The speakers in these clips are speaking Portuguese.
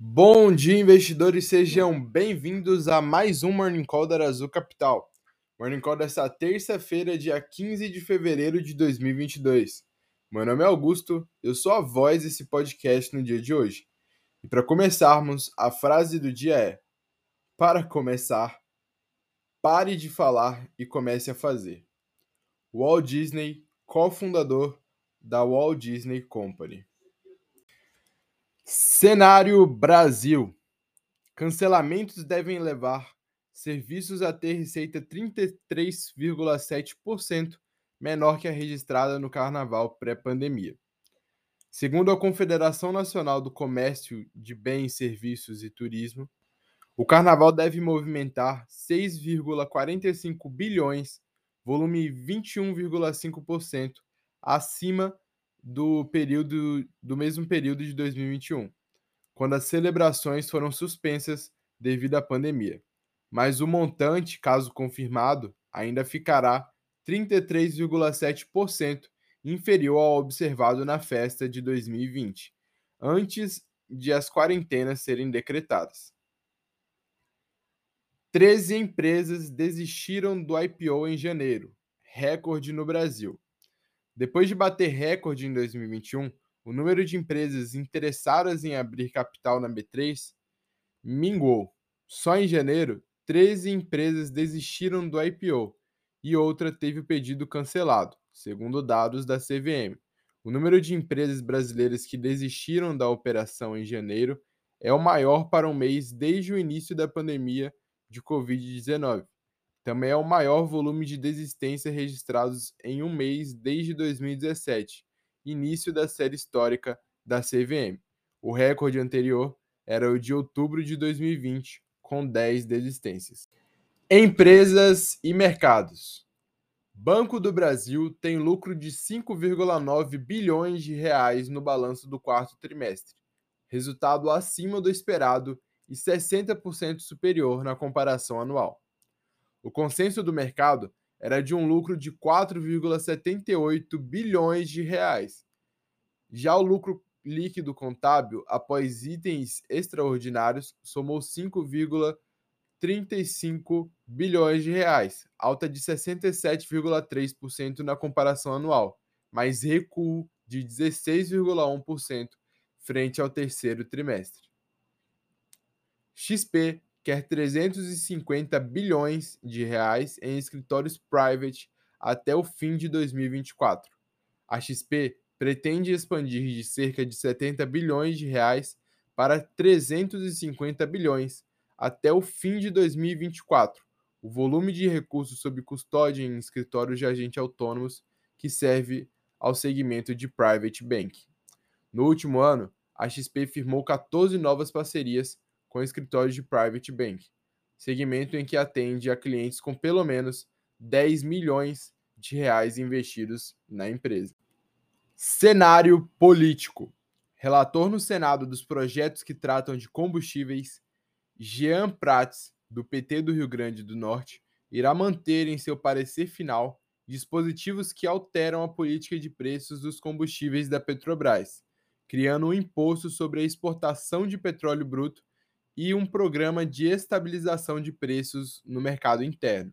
Bom dia, investidores, sejam bem-vindos a mais um Morning Call da Azul Capital. Morning Call desta terça-feira, dia 15 de fevereiro de 2022. Meu nome é Augusto, eu sou a voz desse podcast no dia de hoje. E para começarmos, a frase do dia é: Para começar, pare de falar e comece a fazer. Walt Disney, cofundador da Walt Disney Company. Cenário Brasil. Cancelamentos devem levar serviços a ter receita 33,7% menor que a registrada no carnaval pré-pandemia. Segundo a Confederação Nacional do Comércio de Bens, Serviços e Turismo, o carnaval deve movimentar 6,45 bilhões, volume 21,5% acima do período do mesmo período de 2021, quando as celebrações foram suspensas devido à pandemia. Mas o montante, caso confirmado, ainda ficará 33,7% inferior ao observado na festa de 2020, antes de as quarentenas serem decretadas. 13 empresas desistiram do IPO em janeiro, recorde no Brasil. Depois de bater recorde em 2021, o número de empresas interessadas em abrir capital na B3 mingou. Só em janeiro, 13 empresas desistiram do IPO e outra teve o pedido cancelado, segundo dados da CVM. O número de empresas brasileiras que desistiram da operação em janeiro é o maior para um mês desde o início da pandemia de Covid-19. Também é o maior volume de desistência registrados em um mês desde 2017, início da série histórica da CVM. O recorde anterior era o de outubro de 2020, com 10 desistências. Empresas e mercados. Banco do Brasil tem lucro de 5,9 bilhões de reais no balanço do quarto trimestre, resultado acima do esperado e 60% superior na comparação anual. O consenso do mercado era de um lucro de 4,78 bilhões de reais. Já o lucro líquido contábil, após itens extraordinários, somou 5,35 bilhões de reais, alta de 67,3% na comparação anual, mas recuo de 16,1% frente ao terceiro trimestre. XP quer 350 bilhões de reais em escritórios private até o fim de 2024. A XP pretende expandir de cerca de 70 bilhões de reais para 350 bilhões até o fim de 2024. O volume de recursos sob custódia em escritórios de agentes autônomos que serve ao segmento de private bank. No último ano, a XP firmou 14 novas parcerias com escritórios de private bank, segmento em que atende a clientes com pelo menos 10 milhões de reais investidos na empresa. Cenário político. Relator no Senado dos projetos que tratam de combustíveis, Jean Prats, do PT do Rio Grande do Norte, irá manter em seu parecer final dispositivos que alteram a política de preços dos combustíveis da Petrobras, criando um imposto sobre a exportação de petróleo bruto e um programa de estabilização de preços no mercado interno.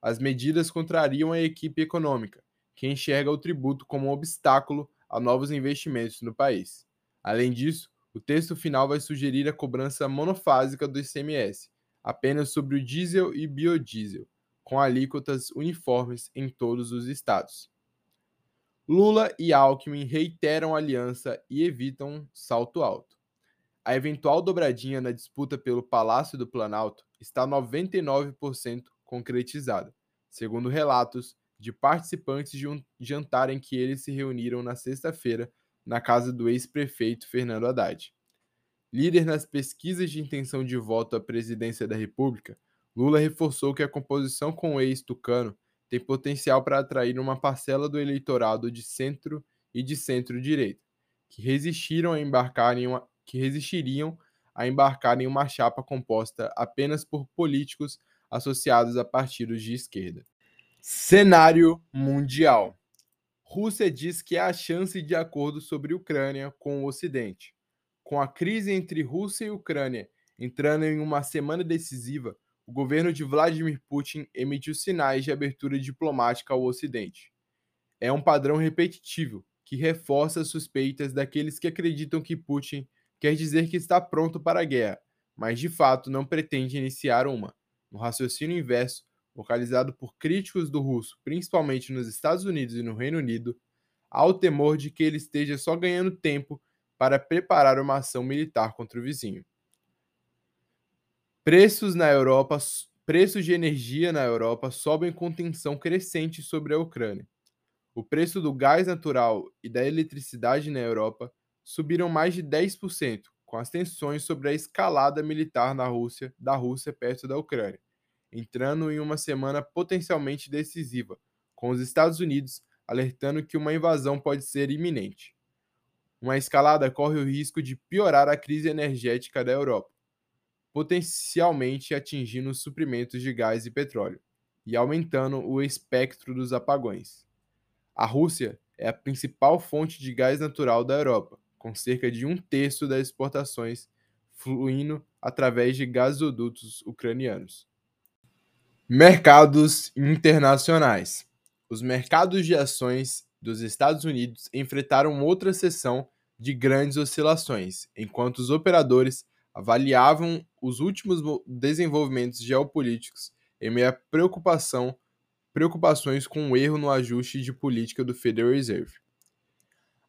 As medidas contrariam a equipe econômica, que enxerga o tributo como um obstáculo a novos investimentos no país. Além disso, o texto final vai sugerir a cobrança monofásica do ICMS, apenas sobre o diesel e biodiesel, com alíquotas uniformes em todos os estados. Lula e Alckmin reiteram aliança e evitam salto alto. A eventual dobradinha na disputa pelo Palácio do Planalto está 99% concretizada, segundo relatos de participantes de um jantar em que eles se reuniram na sexta-feira na casa do ex-prefeito Fernando Haddad. Líder nas pesquisas de intenção de voto à presidência da República, Lula reforçou que a composição com o ex-tucano tem potencial para atrair uma parcela do eleitorado de centro e de centro-direita, que resistiram a embarcar em uma que resistiriam a embarcar em uma chapa composta apenas por políticos associados a partidos de esquerda. Cenário mundial. Rússia diz que há chance de acordo sobre Ucrânia com o Ocidente. Com a crise entre Rússia e Ucrânia entrando em uma semana decisiva, o governo de Vladimir Putin emitiu sinais de abertura diplomática ao Ocidente. É um padrão repetitivo que reforça as suspeitas daqueles que acreditam que Putin quer dizer que está pronto para a guerra, mas de fato não pretende iniciar uma. No raciocínio inverso, localizado por críticos do russo, principalmente nos Estados Unidos e no Reino Unido, há o temor de que ele esteja só ganhando tempo para preparar uma ação militar contra o vizinho. Preços na Europa, preços de energia na Europa sobem com tensão crescente sobre a Ucrânia. O preço do gás natural e da eletricidade na Europa subiram mais de 10%, com as tensões sobre a escalada militar na Rússia, da Rússia perto da Ucrânia, entrando em uma semana potencialmente decisiva, com os Estados Unidos alertando que uma invasão pode ser iminente. Uma escalada corre o risco de piorar a crise energética da Europa, potencialmente atingindo os suprimentos de gás e petróleo e aumentando o espectro dos apagões. A Rússia é a principal fonte de gás natural da Europa, com cerca de um terço das exportações fluindo através de gasodutos ucranianos. Mercados internacionais. Os mercados de ações dos Estados Unidos enfrentaram outra sessão de grandes oscilações, enquanto os operadores avaliavam os últimos desenvolvimentos geopolíticos em meio à preocupação preocupações com o erro no ajuste de política do Federal Reserve.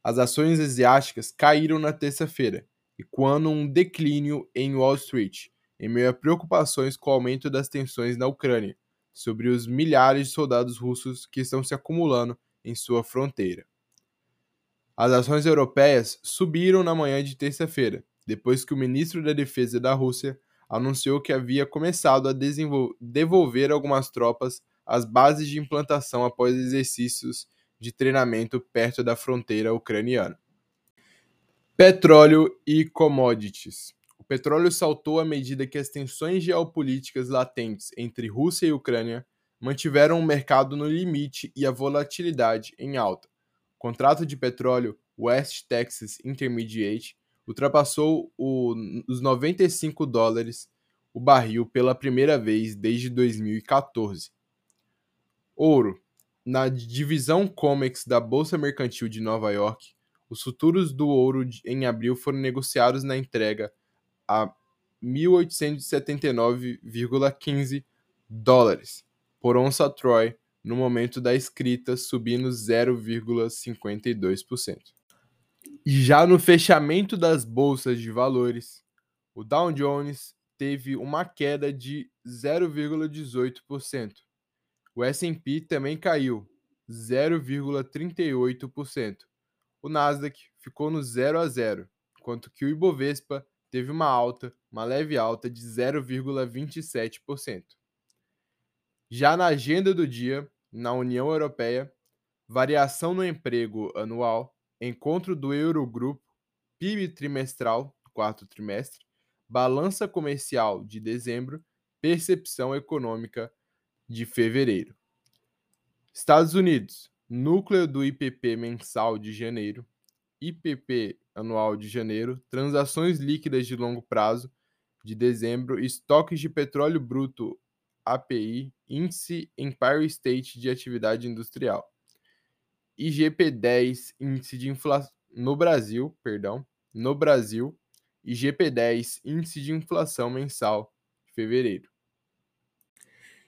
As ações asiáticas caíram na terça-feira, e quando um declínio em Wall Street, em meio a preocupações com o aumento das tensões na Ucrânia, sobre os milhares de soldados russos que estão se acumulando em sua fronteira. As ações europeias subiram na manhã de terça-feira, depois que o ministro da Defesa da Rússia anunciou que havia começado a devolver algumas tropas as bases de implantação após exercícios de treinamento perto da fronteira ucraniana. Petróleo e commodities. O petróleo saltou à medida que as tensões geopolíticas latentes entre Rússia e Ucrânia mantiveram o mercado no limite e a volatilidade em alta. O contrato de petróleo West Texas Intermediate ultrapassou o, os 95 dólares o barril pela primeira vez desde 2014. Ouro. Na divisão COMEX da Bolsa Mercantil de Nova York, os futuros do ouro em abril foram negociados na entrega a 1.879,15 dólares por onça Troy no momento da escrita, subindo 0,52%. Já no fechamento das bolsas de valores, o Dow Jones teve uma queda de 0,18%, o S&P também caiu 0,38%. O Nasdaq ficou no 0 a 0, enquanto que o Ibovespa teve uma alta, uma leve alta de 0,27%. Já na agenda do dia, na União Europeia, variação no emprego anual, encontro do Eurogrupo, PIB trimestral, quarto trimestre, balança comercial de dezembro, percepção econômica de fevereiro. Estados Unidos, núcleo do IPP mensal de janeiro, IPP anual de janeiro, transações líquidas de longo prazo de dezembro, estoques de petróleo bruto API, índice Empire State de atividade industrial. IGP-10, índice de inflação no Brasil, perdão, no Brasil, IGP-10, índice de inflação mensal de fevereiro.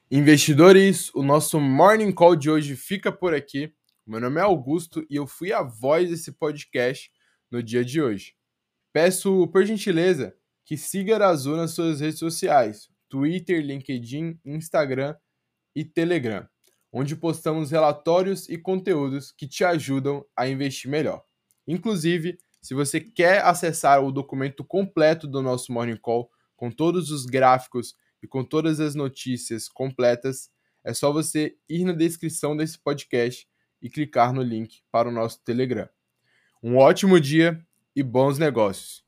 Investidores, o nosso Morning Call de hoje fica por aqui. Meu nome é Augusto e eu fui a voz desse podcast no dia de hoje. Peço, por gentileza, que siga a Azul nas suas redes sociais: Twitter, LinkedIn, Instagram e Telegram, onde postamos relatórios e conteúdos que te ajudam a investir melhor. Inclusive, se você quer acessar o documento completo do nosso Morning Call, com todos os gráficos e com todas as notícias completas, é só você ir na descrição desse podcast e clicar no link para o nosso Telegram. Um ótimo dia e bons negócios!